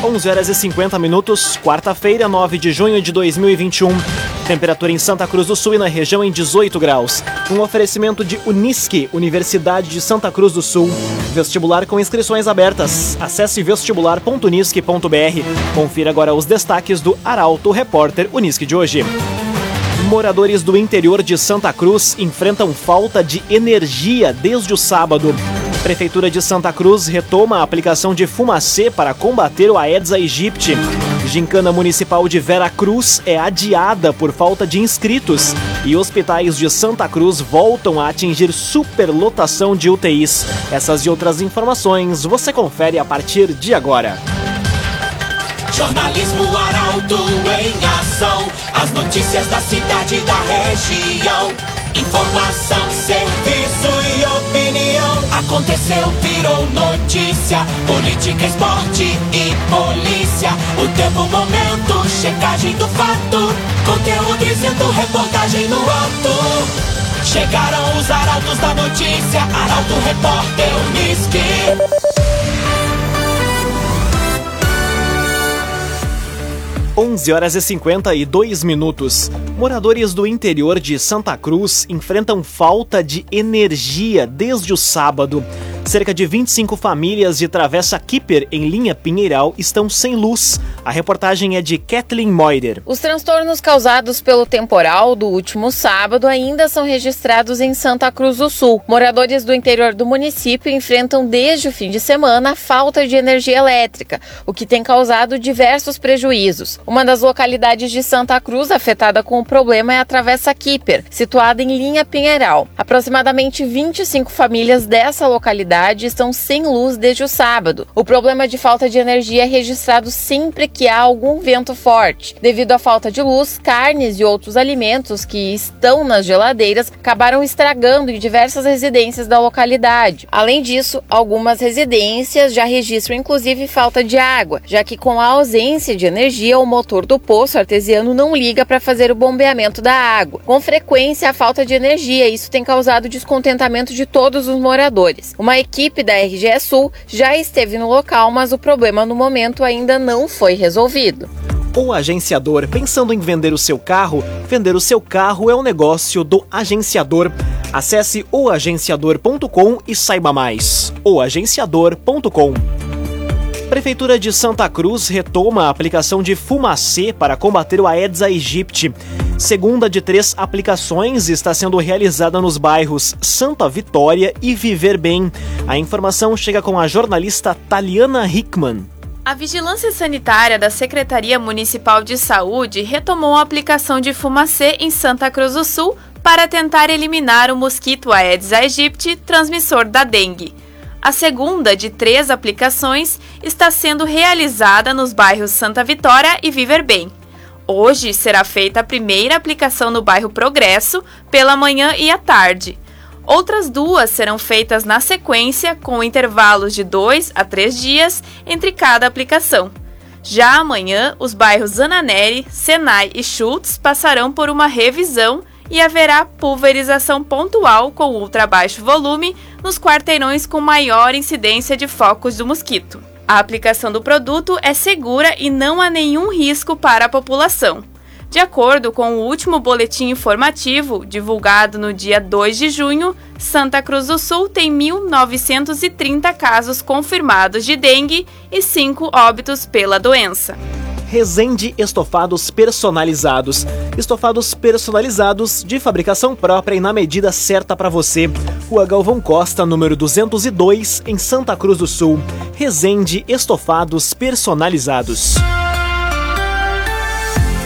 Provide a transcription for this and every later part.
11 horas e 50 minutos, quarta-feira, 9 de junho de 2021. Temperatura em Santa Cruz do Sul e na região em 18 graus. Um oferecimento de Unisque, Universidade de Santa Cruz do Sul. Vestibular com inscrições abertas. Acesse vestibular.unisque.br. Confira agora os destaques do Arauto Repórter Unisque de hoje. Moradores do interior de Santa Cruz enfrentam falta de energia desde o sábado. Prefeitura de Santa Cruz retoma a aplicação de fumacê para combater o Aedes aegypti. Gincana Municipal de Vera Cruz é adiada por falta de inscritos e hospitais de Santa Cruz voltam a atingir superlotação de UTIs. Essas e outras informações você confere a partir de agora. Jornalismo Arauto em ação. As notícias da cidade e da região. Informação, serviço e opinião. Aconteceu, virou notícia. Política, esporte e polícia. O tempo, momento, checagem do fato. Conteúdo dizendo, reportagem no ato. Chegaram os arautos da notícia. Arauto, repórter, Unisque. 11 horas e 52 minutos. Moradores do interior de Santa Cruz enfrentam falta de energia desde o sábado. Cerca de 25 famílias de Travessa Kipper, em linha Pinheiral, estão sem luz. A reportagem é de Kathleen Moider. Os transtornos causados pelo temporal do último sábado ainda são registrados em Santa Cruz do Sul. Moradores do interior do município enfrentam desde o fim de semana a falta de energia elétrica, o que tem causado diversos prejuízos. Uma das localidades de Santa Cruz afetada com o problema é a Travessa Kipper, situada em linha Pinheiral. Aproximadamente 25 famílias dessa localidade cidade estão sem luz desde o sábado. O problema de falta de energia é registrado sempre que há algum vento forte. Devido à falta de luz, carnes e outros alimentos que estão nas geladeiras acabaram estragando em diversas residências da localidade. Além disso, algumas residências já registram inclusive falta de água, já que com a ausência de energia, o motor do poço artesiano não liga para fazer o bombeamento da água. Com frequência, a falta de energia, isso tem causado descontentamento de todos os moradores. Uma equipe da RGE Sul já esteve no local, mas o problema no momento ainda não foi resolvido. O agenciador, pensando em vender o seu carro, vender o seu carro é um negócio do agenciador. Acesse oagenciador.com e saiba mais. oagenciador.com Prefeitura de Santa Cruz retoma a aplicação de fumacê para combater o Aedes aegypti. Segunda de três aplicações está sendo realizada nos bairros Santa Vitória e Viver Bem. A informação chega com a jornalista Taliana Hickman. A Vigilância Sanitária da Secretaria Municipal de Saúde retomou a aplicação de fumacê em Santa Cruz do Sul para tentar eliminar o mosquito Aedes aegypti, transmissor da dengue. A segunda de três aplicações está sendo realizada nos bairros Santa Vitória e Viver Bem. Hoje será feita a primeira aplicação no bairro Progresso, pela manhã e à tarde. Outras duas serão feitas na sequência, com intervalos de dois a três dias entre cada aplicação. Já amanhã, os bairros Ananeri, Senai e Schultz passarão por uma revisão e haverá pulverização pontual com ultra baixo volume nos quarteirões com maior incidência de focos do mosquito. A aplicação do produto é segura e não há nenhum risco para a população. De acordo com o último boletim informativo, divulgado no dia 2 de junho, Santa Cruz do Sul tem 1.930 casos confirmados de dengue e 5 óbitos pela doença. Resende Estofados Personalizados. Estofados personalizados de fabricação própria e na medida certa para você. Rua Galvão Costa, número 202, em Santa Cruz do Sul. Resende Estofados Personalizados.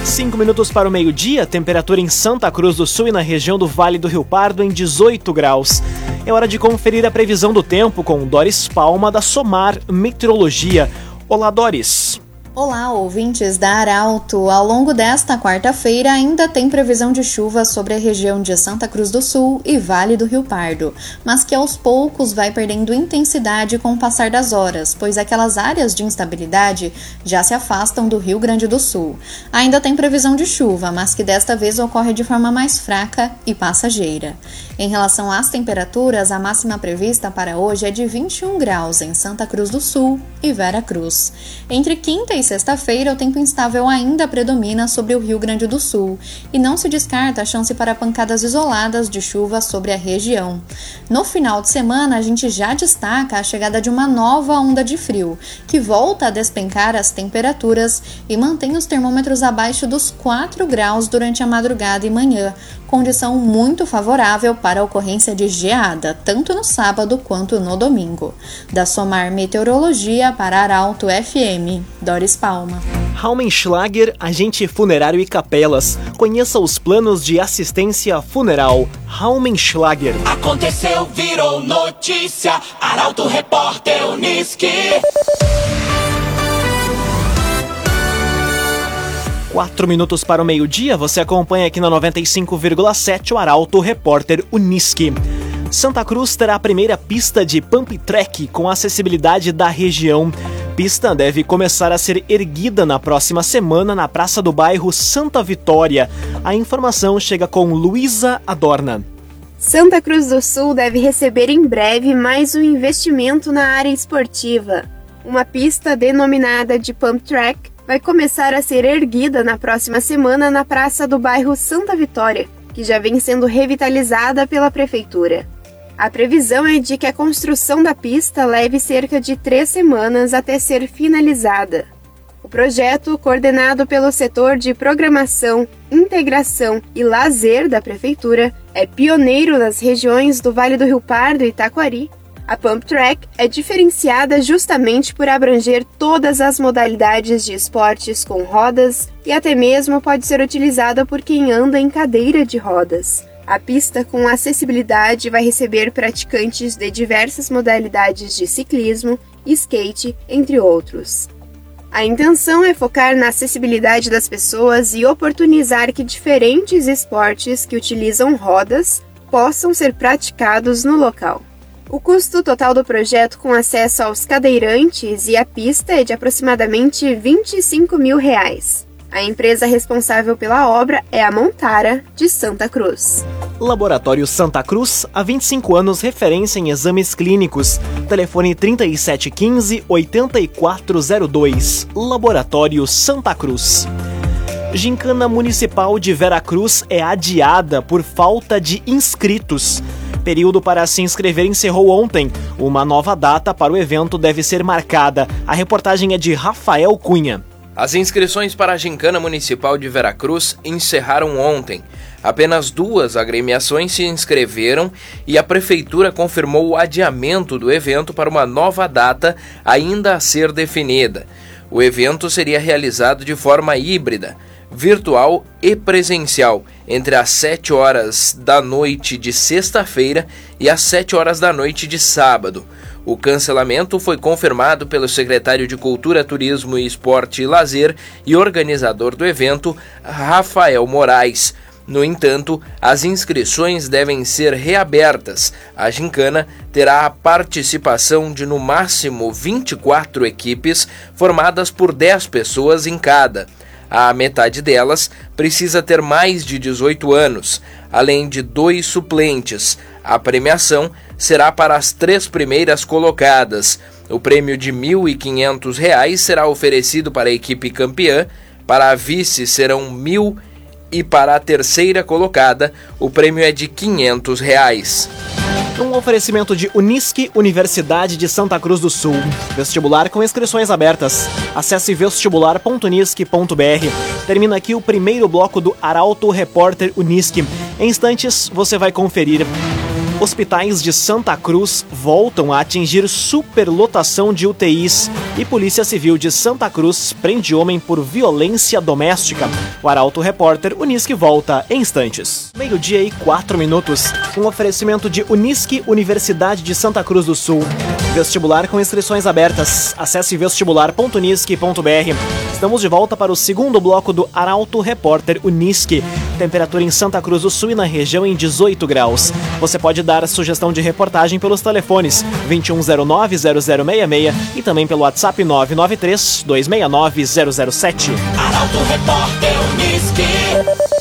Cinco minutos para o meio-dia, temperatura em Santa Cruz do Sul e na região do Vale do Rio Pardo em 18 graus. É hora de conferir a previsão do tempo com Doris Palma da Somar Meteorologia. Olá, Doris. Olá, ouvintes da Arauto. Ao longo desta quarta-feira ainda tem previsão de chuva sobre a região de Santa Cruz do Sul e Vale do Rio Pardo, mas que aos poucos vai perdendo intensidade com o passar das horas, pois aquelas áreas de instabilidade já se afastam do Rio Grande do Sul. Ainda tem previsão de chuva, mas que desta vez ocorre de forma mais fraca e passageira. Em relação às temperaturas, a máxima prevista para hoje é de 21 graus em Santa Cruz do Sul e Vera Cruz. Entre quinta e e sexta-feira, o tempo instável ainda predomina sobre o Rio Grande do Sul e não se descarta a chance para pancadas isoladas de chuva sobre a região. No final de semana, a gente já destaca a chegada de uma nova onda de frio, que volta a despencar as temperaturas e mantém os termômetros abaixo dos 4 graus durante a madrugada e manhã, condição muito favorável para a ocorrência de geada, tanto no sábado quanto no domingo. Da Somar Meteorologia para Arauto FM, Doris Palma. Raumenschlager, agente funerário e capelas. Conheça os planos de assistência funeral. Raumenschlager. Aconteceu, virou notícia. Arauto Repórter Uniski. Quatro minutos para o meio-dia, você acompanha aqui na 95,7 o Arauto Repórter Uniski. Santa Cruz terá a primeira pista de pump track com acessibilidade da região. Pista deve começar a ser erguida na próxima semana na praça do bairro Santa Vitória. A informação chega com Luísa Adorna. Santa Cruz do Sul deve receber em breve mais um investimento na área esportiva. Uma pista denominada de pump track vai começar a ser erguida na próxima semana na praça do bairro Santa Vitória, que já vem sendo revitalizada pela prefeitura. A previsão é de que a construção da pista leve cerca de três semanas até ser finalizada. O projeto, coordenado pelo setor de programação, integração e lazer da prefeitura, é pioneiro nas regiões do Vale do Rio Pardo e Taquari a Pump Track é diferenciada justamente por abranger todas as modalidades de esportes com rodas e até mesmo pode ser utilizada por quem anda em cadeira de rodas. A pista com acessibilidade vai receber praticantes de diversas modalidades de ciclismo, skate, entre outros. A intenção é focar na acessibilidade das pessoas e oportunizar que diferentes esportes que utilizam rodas possam ser praticados no local. O custo total do projeto com acesso aos cadeirantes e a pista é de aproximadamente 25 mil reais. A empresa responsável pela obra é a Montara, de Santa Cruz. Laboratório Santa Cruz, há 25 anos referência em exames clínicos. Telefone 3715-8402. Laboratório Santa Cruz. Gincana Municipal de Veracruz é adiada por falta de inscritos. Período para se inscrever encerrou ontem. Uma nova data para o evento deve ser marcada. A reportagem é de Rafael Cunha. As inscrições para a Gincana Municipal de Veracruz encerraram ontem. Apenas duas agremiações se inscreveram e a Prefeitura confirmou o adiamento do evento para uma nova data ainda a ser definida. O evento seria realizado de forma híbrida virtual e presencial entre as 7 horas da noite de sexta-feira e as 7 horas da noite de sábado. O cancelamento foi confirmado pelo secretário de Cultura, Turismo e Esporte e Lazer e organizador do evento, Rafael Moraes. No entanto, as inscrições devem ser reabertas. A gincana terá a participação de no máximo 24 equipes, formadas por 10 pessoas em cada. A metade delas precisa ter mais de 18 anos, além de dois suplentes. A premiação será para as três primeiras colocadas. O prêmio de R$ 1.500 será oferecido para a equipe campeã, para a vice serão mil e para a terceira colocada o prêmio é de 500 reais. Um oferecimento de Unisque, Universidade de Santa Cruz do Sul. Vestibular com inscrições abertas. Acesse vestibular.unisque.br. Termina aqui o primeiro bloco do Arauto Repórter Unisque. Em instantes, você vai conferir Hospitais de Santa Cruz voltam a atingir superlotação de UTIs e Polícia Civil de Santa Cruz prende homem por violência doméstica. O Arauto Repórter Unisque volta em instantes. Meio-dia e quatro minutos. Um oferecimento de Unisque Universidade de Santa Cruz do Sul. Vestibular com inscrições abertas. Acesse vestibular.unisque.br. Estamos de volta para o segundo bloco do Arauto Repórter Unisque. Temperatura em Santa Cruz do Sul e na região em 18 graus. Você pode dar sugestão de reportagem pelos telefones 2109-0066 e também pelo WhatsApp 993-269-007. Arauto Repórter Unisque.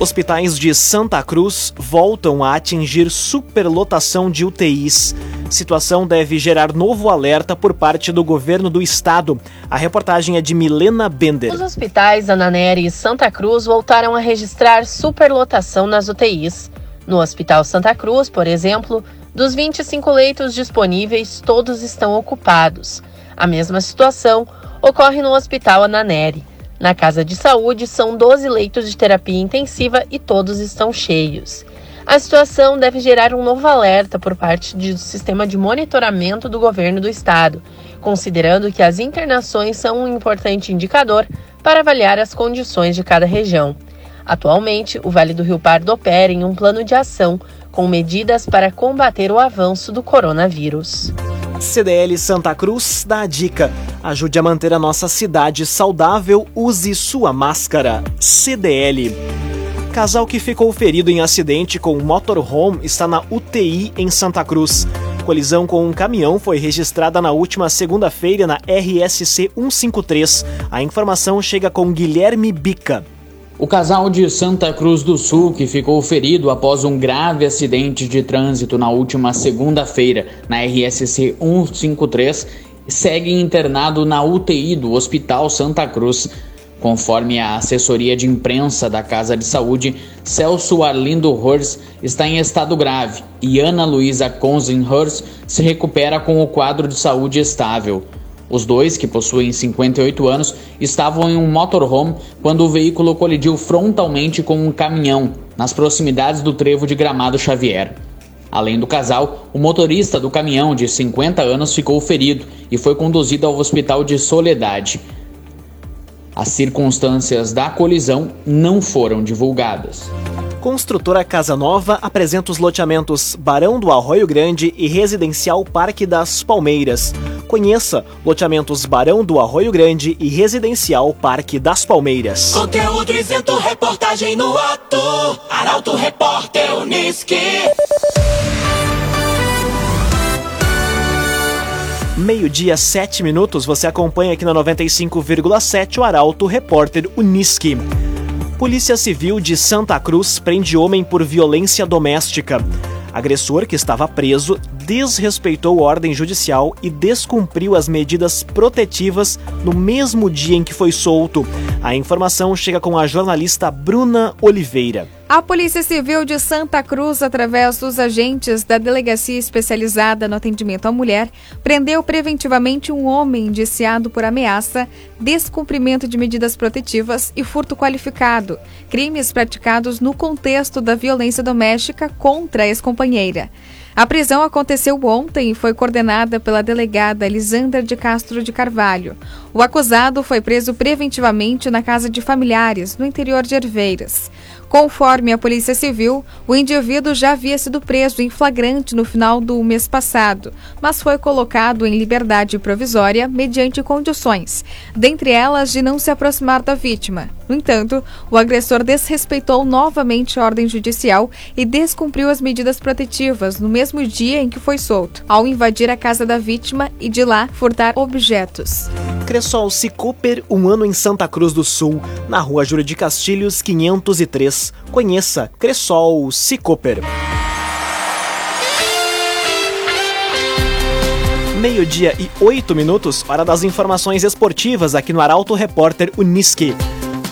Hospitais de Santa Cruz voltam a atingir superlotação de UTIs. Situação deve gerar novo alerta por parte do governo do estado. A reportagem é de Milena Bender. Os hospitais Ananeri e Santa Cruz voltaram a registrar superlotação nas UTIs. No Hospital Santa Cruz, por exemplo, dos 25 leitos disponíveis, todos estão ocupados. A mesma situação ocorre no Hospital Ananeri. Na casa de saúde, são 12 leitos de terapia intensiva e todos estão cheios. A situação deve gerar um novo alerta por parte do sistema de monitoramento do governo do estado, considerando que as internações são um importante indicador para avaliar as condições de cada região. Atualmente, o Vale do Rio Pardo opera em um plano de ação com medidas para combater o avanço do coronavírus. CDL Santa Cruz dá a dica: ajude a manter a nossa cidade saudável, use sua máscara. CDL. Casal que ficou ferido em acidente com motorhome está na UTI em Santa Cruz. Colisão com um caminhão foi registrada na última segunda-feira na RSC 153. A informação chega com Guilherme Bica. O casal de Santa Cruz do Sul, que ficou ferido após um grave acidente de trânsito na última segunda-feira na RSC 153, segue internado na UTI do Hospital Santa Cruz. Conforme a assessoria de imprensa da Casa de Saúde, Celso Arlindo Hors está em estado grave e Ana Luísa Konzenhors se recupera com o quadro de saúde estável. Os dois, que possuem 58 anos, estavam em um motorhome quando o veículo colidiu frontalmente com um caminhão nas proximidades do trevo de Gramado Xavier. Além do casal, o motorista do caminhão de 50 anos ficou ferido e foi conduzido ao hospital de Soledade. As circunstâncias da colisão não foram divulgadas. Construtora Casa Nova apresenta os loteamentos Barão do Arroio Grande e Residencial Parque das Palmeiras. Conheça loteamentos Barão do Arroio Grande e Residencial Parque das Palmeiras. Conteúdo isento, reportagem no ato. Arauto Repórter Unisque. Meio-dia, sete minutos, você acompanha aqui na 95,7 o Arauto Repórter Unisque. Polícia Civil de Santa Cruz prende homem por violência doméstica. Agressor, que estava preso, desrespeitou ordem judicial e descumpriu as medidas protetivas no mesmo dia em que foi solto. A informação chega com a jornalista Bruna Oliveira. A Polícia Civil de Santa Cruz, através dos agentes da Delegacia Especializada no Atendimento à Mulher, prendeu preventivamente um homem indiciado por ameaça, descumprimento de medidas protetivas e furto qualificado, crimes praticados no contexto da violência doméstica contra a ex-companheira. A prisão aconteceu ontem e foi coordenada pela delegada Elisandra de Castro de Carvalho. O acusado foi preso preventivamente na casa de familiares, no interior de Herveiras. Conforme a Polícia Civil, o indivíduo já havia sido preso em flagrante no final do mês passado, mas foi colocado em liberdade provisória mediante condições, dentre elas de não se aproximar da vítima. No entanto, o agressor desrespeitou novamente a ordem judicial e descumpriu as medidas protetivas no mesmo dia em que foi solto, ao invadir a casa da vítima e de lá furtar objetos. Cressol Cicoper, um ano em Santa Cruz do Sul, na rua Júlio de Castilhos, 503. Conheça Cressol Cicoper. Meio-dia e oito minutos para das informações esportivas aqui no Arauto Repórter Uniski.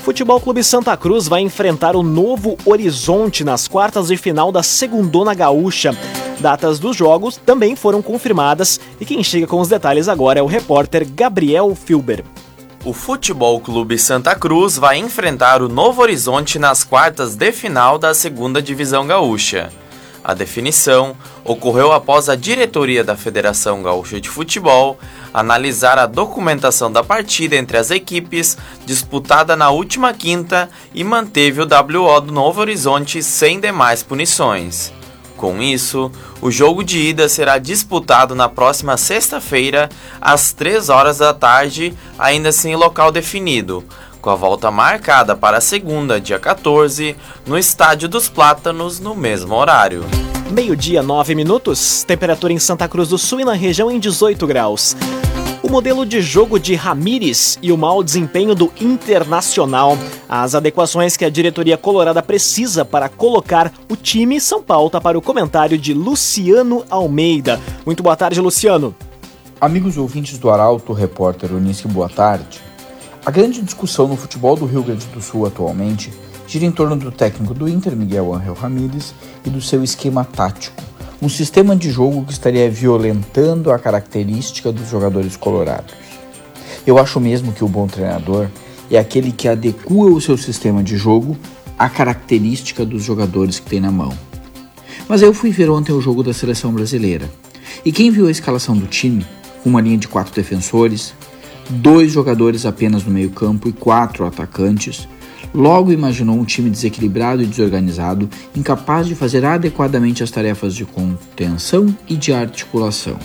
Futebol Clube Santa Cruz vai enfrentar o Novo Horizonte nas quartas de final da Segundona Gaúcha. Datas dos jogos também foram confirmadas e quem chega com os detalhes agora é o repórter Gabriel Filber. O Futebol Clube Santa Cruz vai enfrentar o Novo Horizonte nas quartas de final da Segunda Divisão Gaúcha. A definição ocorreu após a diretoria da Federação Gaúcha de Futebol analisar a documentação da partida entre as equipes disputada na última quinta e manteve o WO do Novo Horizonte sem demais punições. Com isso, o jogo de ida será disputado na próxima sexta-feira, às 3 horas da tarde, ainda sem local definido, com a volta marcada para segunda, dia 14, no Estádio dos Plátanos, no mesmo horário. Meio-dia, 9 minutos, temperatura em Santa Cruz do Sul e na região em 18 graus. O modelo de jogo de Ramires e o mau desempenho do Internacional, as adequações que a diretoria colorada precisa para colocar o time são pauta para o comentário de Luciano Almeida. Muito boa tarde, Luciano. Amigos ouvintes do Arauto, repórter Unisque, boa tarde. A grande discussão no futebol do Rio Grande do Sul atualmente gira em torno do técnico do Inter, Miguel Ángel Ramírez, e do seu esquema tático, um sistema de jogo que estaria violentando a característica dos jogadores colorados. Eu acho mesmo que o bom treinador é aquele que adequa o seu sistema de jogo à característica dos jogadores que tem na mão. Mas eu fui ver ontem o jogo da seleção brasileira. E quem viu a escalação do time, uma linha de quatro defensores, dois jogadores apenas no meio-campo e quatro atacantes, logo imaginou um time desequilibrado e desorganizado, incapaz de fazer adequadamente as tarefas de contenção e de articulação.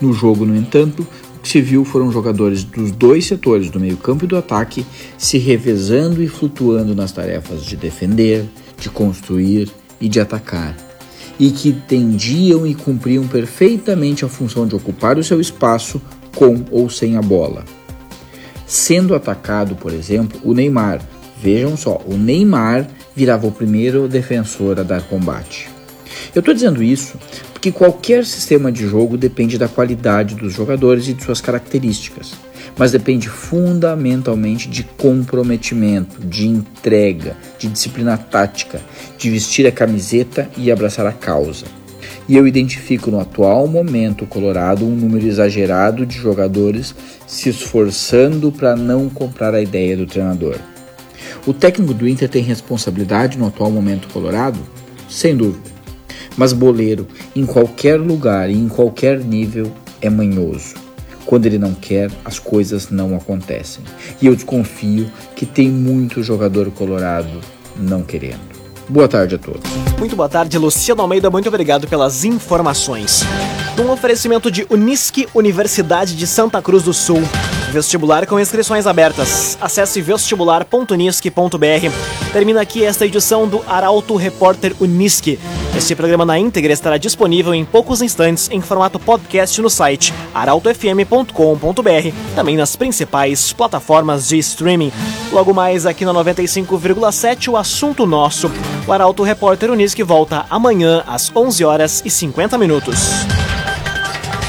No jogo, no entanto, o que se viu foram jogadores dos dois setores, do meio-campo e do ataque, se revezando e flutuando nas tarefas de defender, de construir e de atacar, e que tendiam e cumpriam perfeitamente a função de ocupar o seu espaço com ou sem a bola. Sendo atacado, por exemplo, o Neymar. Vejam só, o Neymar virava o primeiro defensor a dar combate. Eu estou dizendo isso porque qualquer sistema de jogo depende da qualidade dos jogadores e de suas características, mas depende fundamentalmente de comprometimento, de entrega, de disciplina tática, de vestir a camiseta e abraçar a causa e eu identifico no atual momento colorado um número exagerado de jogadores se esforçando para não comprar a ideia do treinador. O técnico do Inter tem responsabilidade no atual momento colorado? Sem dúvida. Mas boleiro, em qualquer lugar e em qualquer nível, é manhoso. Quando ele não quer, as coisas não acontecem. E eu desconfio que tem muito jogador colorado não querendo. Boa tarde a todos. Muito boa tarde, Luciano Almeida. Muito obrigado pelas informações. Um oferecimento de Unisque, Universidade de Santa Cruz do Sul. Vestibular com inscrições abertas. Acesse vestibular.unisque.br. Termina aqui esta edição do Arauto Repórter Unisque. Este programa na íntegra estará disponível em poucos instantes em formato podcast no site arautofm.com.br, também nas principais plataformas de streaming. Logo mais aqui na 95,7 o assunto nosso. O Arauto Repórter Unisque volta amanhã às 11 horas e 50 minutos.